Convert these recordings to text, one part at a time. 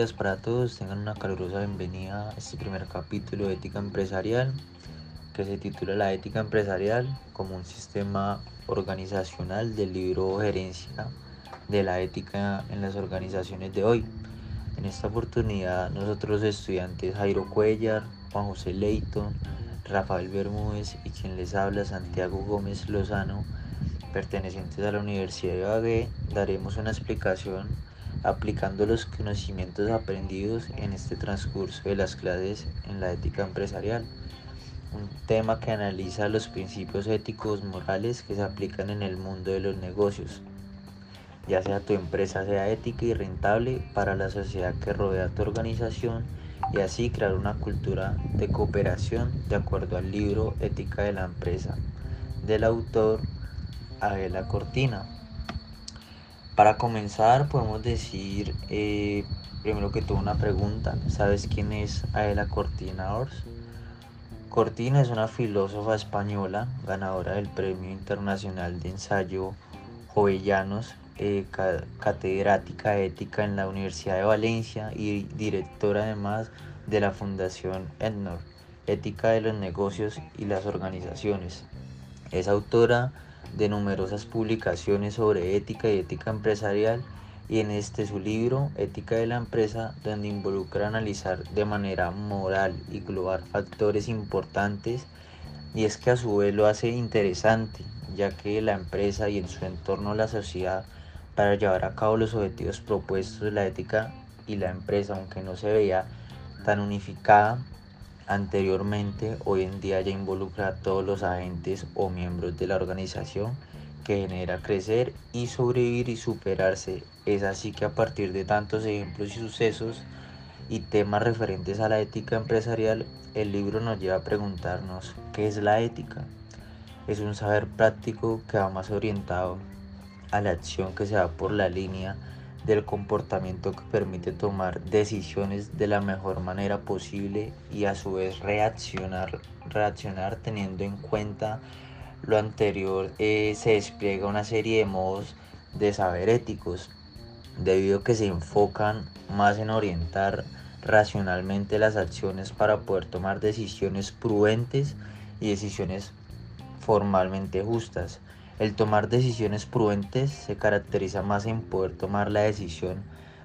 días para todos. Tengan una calurosa bienvenida a este primer capítulo de Ética Empresarial que se titula La Ética Empresarial como un sistema organizacional del libro Gerencia de la Ética en las organizaciones de hoy. En esta oportunidad nosotros estudiantes Jairo Cuellar, Juan José Leighton, Rafael Bermúdez y quien les habla Santiago Gómez Lozano, pertenecientes a la Universidad de Bagué, daremos una explicación aplicando los conocimientos aprendidos en este transcurso de las clases en la ética empresarial, un tema que analiza los principios éticos morales que se aplican en el mundo de los negocios, ya sea tu empresa sea ética y rentable para la sociedad que rodea tu organización y así crear una cultura de cooperación de acuerdo al libro Ética de la empresa del autor Adela Cortina. Para comenzar podemos decir eh, primero que todo una pregunta. ¿Sabes quién es Adela Cortina Ors? Cortina es una filósofa española ganadora del Premio Internacional de Ensayo Jovellanos, eh, catedrática ética en la Universidad de Valencia y directora además de la Fundación EDNOR, Ética de los Negocios y las Organizaciones. Es autora de numerosas publicaciones sobre ética y ética empresarial y en este su libro Ética de la empresa donde involucra analizar de manera moral y global factores importantes y es que a su vez lo hace interesante ya que la empresa y en su entorno la sociedad para llevar a cabo los objetivos propuestos de la ética y la empresa aunque no se veía tan unificada anteriormente, hoy en día ya involucra a todos los agentes o miembros de la organización que genera crecer y sobrevivir y superarse. Es así que a partir de tantos ejemplos y sucesos y temas referentes a la ética empresarial, el libro nos lleva a preguntarnos qué es la ética. Es un saber práctico que va más orientado a la acción que se da por la línea del comportamiento que permite tomar decisiones de la mejor manera posible y a su vez reaccionar, reaccionar teniendo en cuenta lo anterior eh, se despliega una serie de modos de saber éticos debido a que se enfocan más en orientar racionalmente las acciones para poder tomar decisiones prudentes y decisiones formalmente justas el tomar decisiones prudentes se caracteriza más en poder tomar la decisión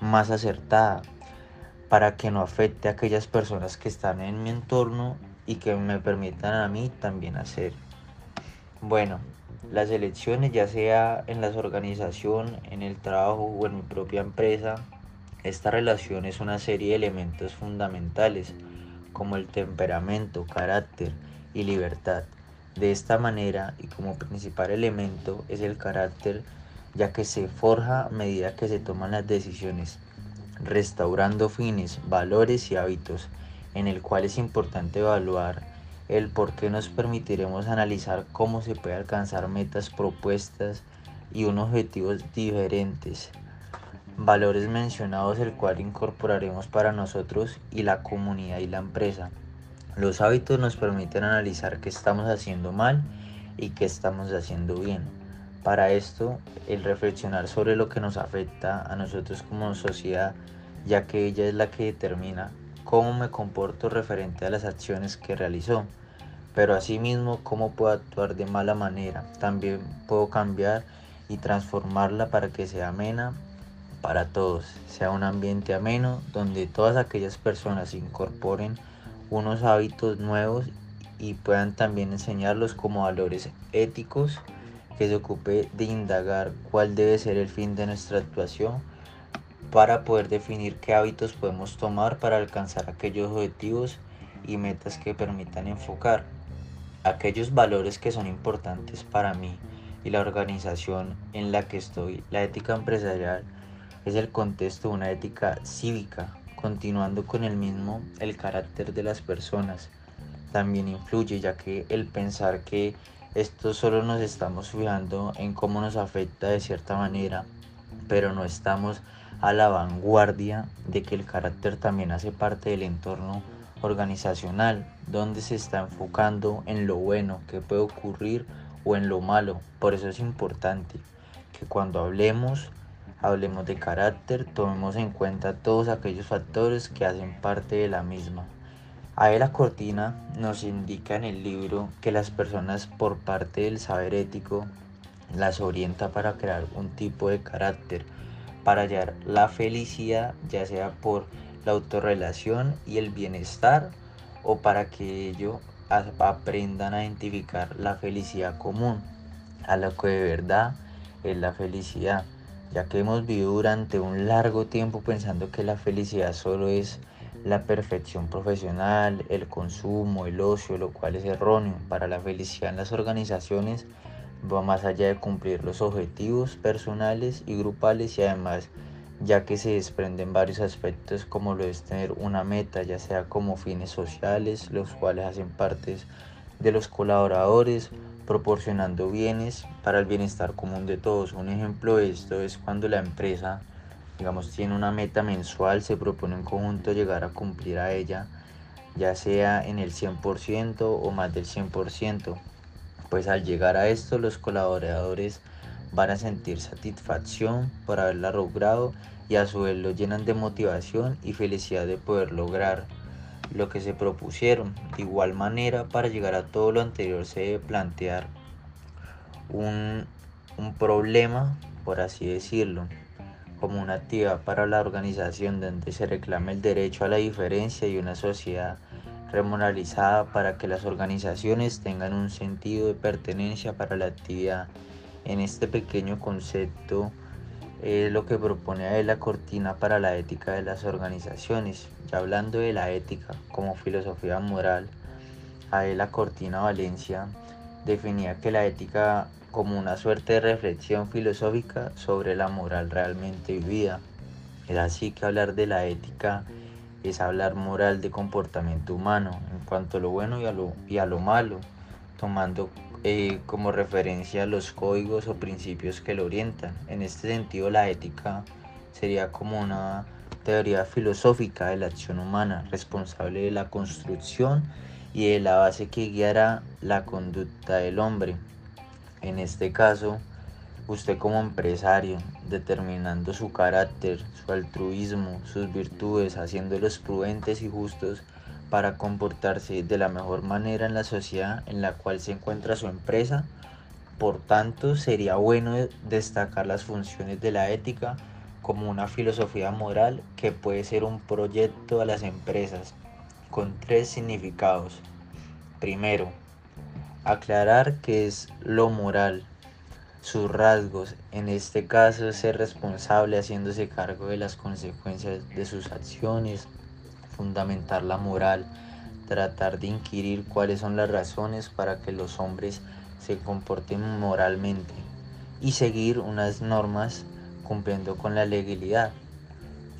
más acertada para que no afecte a aquellas personas que están en mi entorno y que me permitan a mí también hacer. Bueno, las elecciones ya sea en las organizaciones, en el trabajo o en mi propia empresa, esta relación es una serie de elementos fundamentales como el temperamento, carácter y libertad de esta manera y como principal elemento es el carácter ya que se forja a medida que se toman las decisiones, restaurando fines, valores y hábitos, en el cual es importante evaluar el por qué nos permitiremos analizar cómo se puede alcanzar metas propuestas y unos objetivos diferentes. Valores mencionados el cual incorporaremos para nosotros y la comunidad y la empresa. Los hábitos nos permiten analizar qué estamos haciendo mal y qué estamos haciendo bien. Para esto, el reflexionar sobre lo que nos afecta a nosotros como sociedad, ya que ella es la que determina cómo me comporto referente a las acciones que realizó, pero asimismo cómo puedo actuar de mala manera. También puedo cambiar y transformarla para que sea amena para todos, sea un ambiente ameno donde todas aquellas personas incorporen unos hábitos nuevos y puedan también enseñarlos como valores éticos que se ocupe de indagar cuál debe ser el fin de nuestra actuación para poder definir qué hábitos podemos tomar para alcanzar aquellos objetivos y metas que permitan enfocar aquellos valores que son importantes para mí y la organización en la que estoy. La ética empresarial es el contexto de una ética cívica Continuando con el mismo, el carácter de las personas también influye, ya que el pensar que esto solo nos estamos fijando en cómo nos afecta de cierta manera, pero no estamos a la vanguardia de que el carácter también hace parte del entorno organizacional, donde se está enfocando en lo bueno que puede ocurrir o en lo malo. Por eso es importante que cuando hablemos hablemos de carácter, tomemos en cuenta todos aquellos factores que hacen parte de la misma. la Cortina nos indica en el libro que las personas por parte del saber ético las orienta para crear un tipo de carácter, para hallar la felicidad, ya sea por la autorrelación y el bienestar o para que ellos aprendan a identificar la felicidad común, a lo que de verdad es la felicidad ya que hemos vivido durante un largo tiempo pensando que la felicidad solo es la perfección profesional, el consumo, el ocio, lo cual es erróneo. Para la felicidad en las organizaciones va más allá de cumplir los objetivos personales y grupales y además ya que se desprenden varios aspectos como lo es tener una meta, ya sea como fines sociales, los cuales hacen parte de los colaboradores, proporcionando bienes para el bienestar común de todos. Un ejemplo de esto es cuando la empresa, digamos, tiene una meta mensual, se propone en conjunto llegar a cumplir a ella, ya sea en el 100% o más del 100%. Pues al llegar a esto los colaboradores van a sentir satisfacción por haberla logrado y a su vez lo llenan de motivación y felicidad de poder lograr lo que se propusieron. De igual manera, para llegar a todo lo anterior se debe plantear un, un problema, por así decirlo, como una actividad para la organización donde se reclame el derecho a la diferencia y una sociedad remuneralizada para que las organizaciones tengan un sentido de pertenencia para la actividad. En este pequeño concepto es lo que propone la cortina para la ética de las organizaciones. Ya hablando de la ética como filosofía moral, la Cortina Valencia definía que la ética como una suerte de reflexión filosófica sobre la moral realmente vivida. Es así que hablar de la ética es hablar moral de comportamiento humano en cuanto a lo bueno y a lo, y a lo malo, tomando eh, como referencia los códigos o principios que lo orientan. En este sentido, la ética sería como una teoría filosófica de la acción humana, responsable de la construcción y de la base que guiará la conducta del hombre. En este caso, usted como empresario, determinando su carácter, su altruismo, sus virtudes, haciéndolos prudentes y justos, para comportarse de la mejor manera en la sociedad en la cual se encuentra su empresa. Por tanto, sería bueno destacar las funciones de la ética como una filosofía moral que puede ser un proyecto a las empresas con tres significados. Primero, aclarar qué es lo moral, sus rasgos, en este caso ser responsable haciéndose cargo de las consecuencias de sus acciones, fundamentar la moral, tratar de inquirir cuáles son las razones para que los hombres se comporten moralmente y seguir unas normas cumpliendo con la legalidad,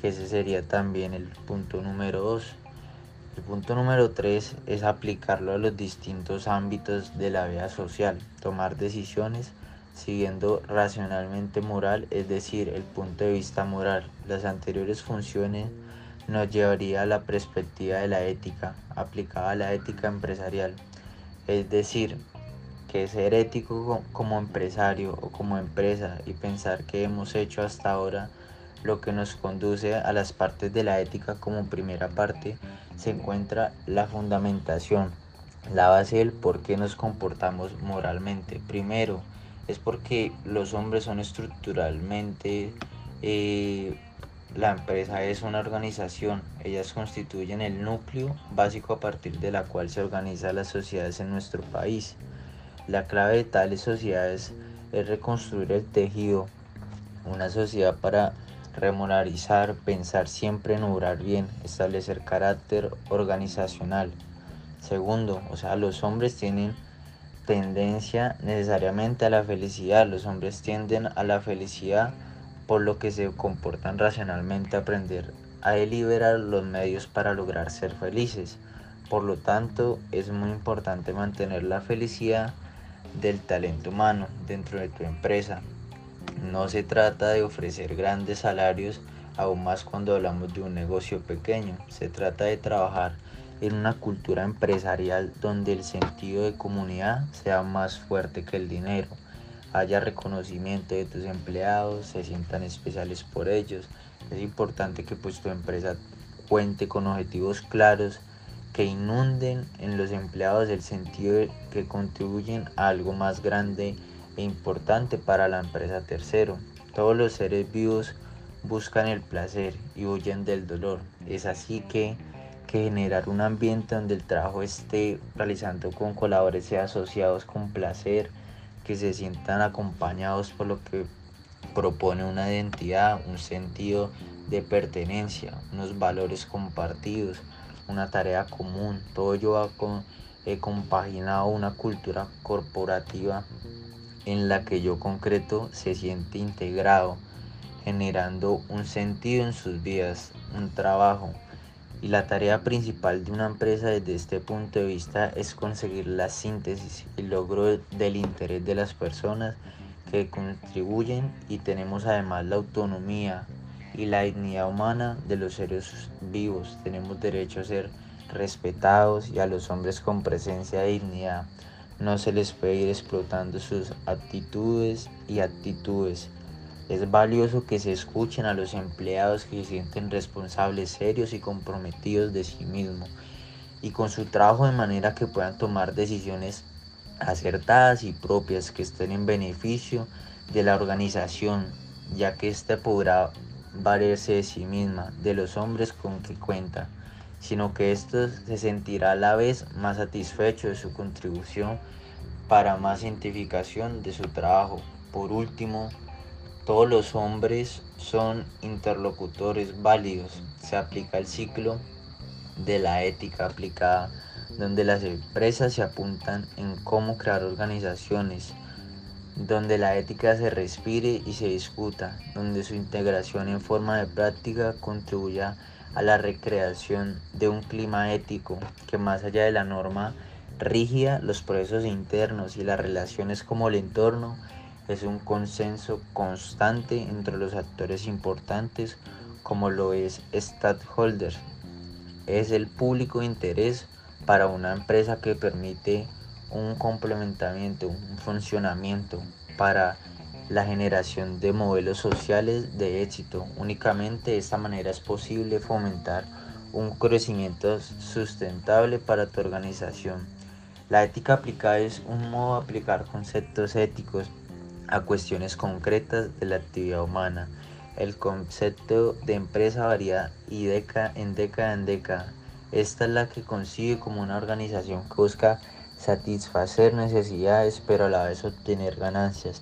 que ese sería también el punto número dos. El punto número tres es aplicarlo a los distintos ámbitos de la vida social, tomar decisiones siguiendo racionalmente moral, es decir, el punto de vista moral. Las anteriores funciones nos llevaría a la perspectiva de la ética aplicada a la ética empresarial. Es decir, que ser ético como empresario o como empresa y pensar que hemos hecho hasta ahora lo que nos conduce a las partes de la ética como primera parte se encuentra la fundamentación, la base del por qué nos comportamos moralmente. Primero, es porque los hombres son estructuralmente eh, la empresa es una organización, ellas constituyen el núcleo básico a partir de la cual se organizan las sociedades en nuestro país. La clave de tales sociedades es reconstruir el tejido, una sociedad para remunerizar, pensar siempre en obrar bien, establecer carácter organizacional. Segundo, o sea, los hombres tienen tendencia necesariamente a la felicidad, los hombres tienden a la felicidad por lo que se comportan racionalmente aprender a deliberar los medios para lograr ser felices. Por lo tanto, es muy importante mantener la felicidad del talento humano dentro de tu empresa. No se trata de ofrecer grandes salarios, aún más cuando hablamos de un negocio pequeño. Se trata de trabajar en una cultura empresarial donde el sentido de comunidad sea más fuerte que el dinero haya reconocimiento de tus empleados, se sientan especiales por ellos. Es importante que pues tu empresa cuente con objetivos claros que inunden en los empleados el sentido de que contribuyen a algo más grande e importante para la empresa tercero. Todos los seres vivos buscan el placer y huyen del dolor. Es así que, que generar un ambiente donde el trabajo esté realizando con colaboradores asociados con placer, que se sientan acompañados por lo que propone una identidad, un sentido de pertenencia, unos valores compartidos, una tarea común. Todo ello ha he compaginado una cultura corporativa en la que yo concreto se siente integrado, generando un sentido en sus vidas, un trabajo. Y la tarea principal de una empresa desde este punto de vista es conseguir la síntesis y logro del interés de las personas que contribuyen y tenemos además la autonomía y la dignidad humana de los seres vivos. Tenemos derecho a ser respetados y a los hombres con presencia de dignidad no se les puede ir explotando sus actitudes y actitudes. Es valioso que se escuchen a los empleados que se sienten responsables, serios y comprometidos de sí mismos y con su trabajo de manera que puedan tomar decisiones acertadas y propias que estén en beneficio de la organización, ya que ésta podrá valerse de sí misma, de los hombres con que cuenta, sino que éste se sentirá a la vez más satisfecho de su contribución para más identificación de su trabajo. Por último, todos los hombres son interlocutores válidos. Se aplica el ciclo de la ética aplicada, donde las empresas se apuntan en cómo crear organizaciones, donde la ética se respire y se discuta, donde su integración en forma de práctica contribuya a la recreación de un clima ético que más allá de la norma rígida, los procesos internos y las relaciones como el entorno es un consenso constante entre los actores importantes como lo es stakeholders. Es el público interés para una empresa que permite un complementamiento, un funcionamiento para la generación de modelos sociales de éxito. Únicamente de esta manera es posible fomentar un crecimiento sustentable para tu organización. La ética aplicada es un modo de aplicar conceptos éticos a cuestiones concretas de la actividad humana. El concepto de empresa varía y década en década en década. Esta es la que concibe como una organización que busca satisfacer necesidades pero a la vez obtener ganancias,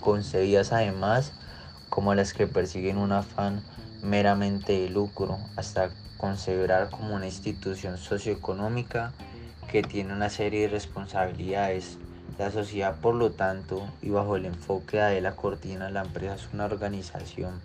concebidas además como las que persiguen un afán meramente de lucro, hasta considerar como una institución socioeconómica que tiene una serie de responsabilidades. La sociedad, por lo tanto, y bajo el enfoque de la Cortina, la empresa es una organización,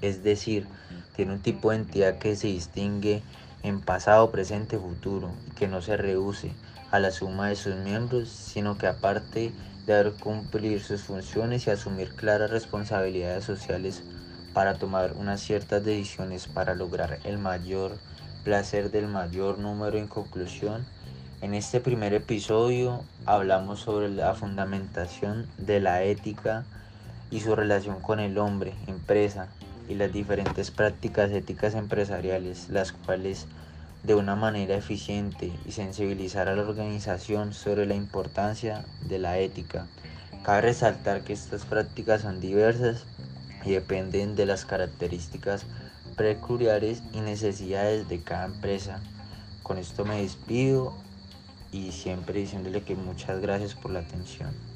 es decir, tiene un tipo de entidad que se distingue en pasado, presente, futuro, y que no se reduce a la suma de sus miembros, sino que aparte de haber cumplir sus funciones y asumir claras responsabilidades sociales para tomar unas ciertas decisiones para lograr el mayor placer del mayor número en conclusión, en este primer episodio hablamos sobre la fundamentación de la ética y su relación con el hombre, empresa y las diferentes prácticas éticas empresariales, las cuales de una manera eficiente y sensibilizar a la organización sobre la importancia de la ética. Cabe resaltar que estas prácticas son diversas y dependen de las características peculiares y necesidades de cada empresa. Con esto me despido y siempre diciéndole que muchas gracias por la atención.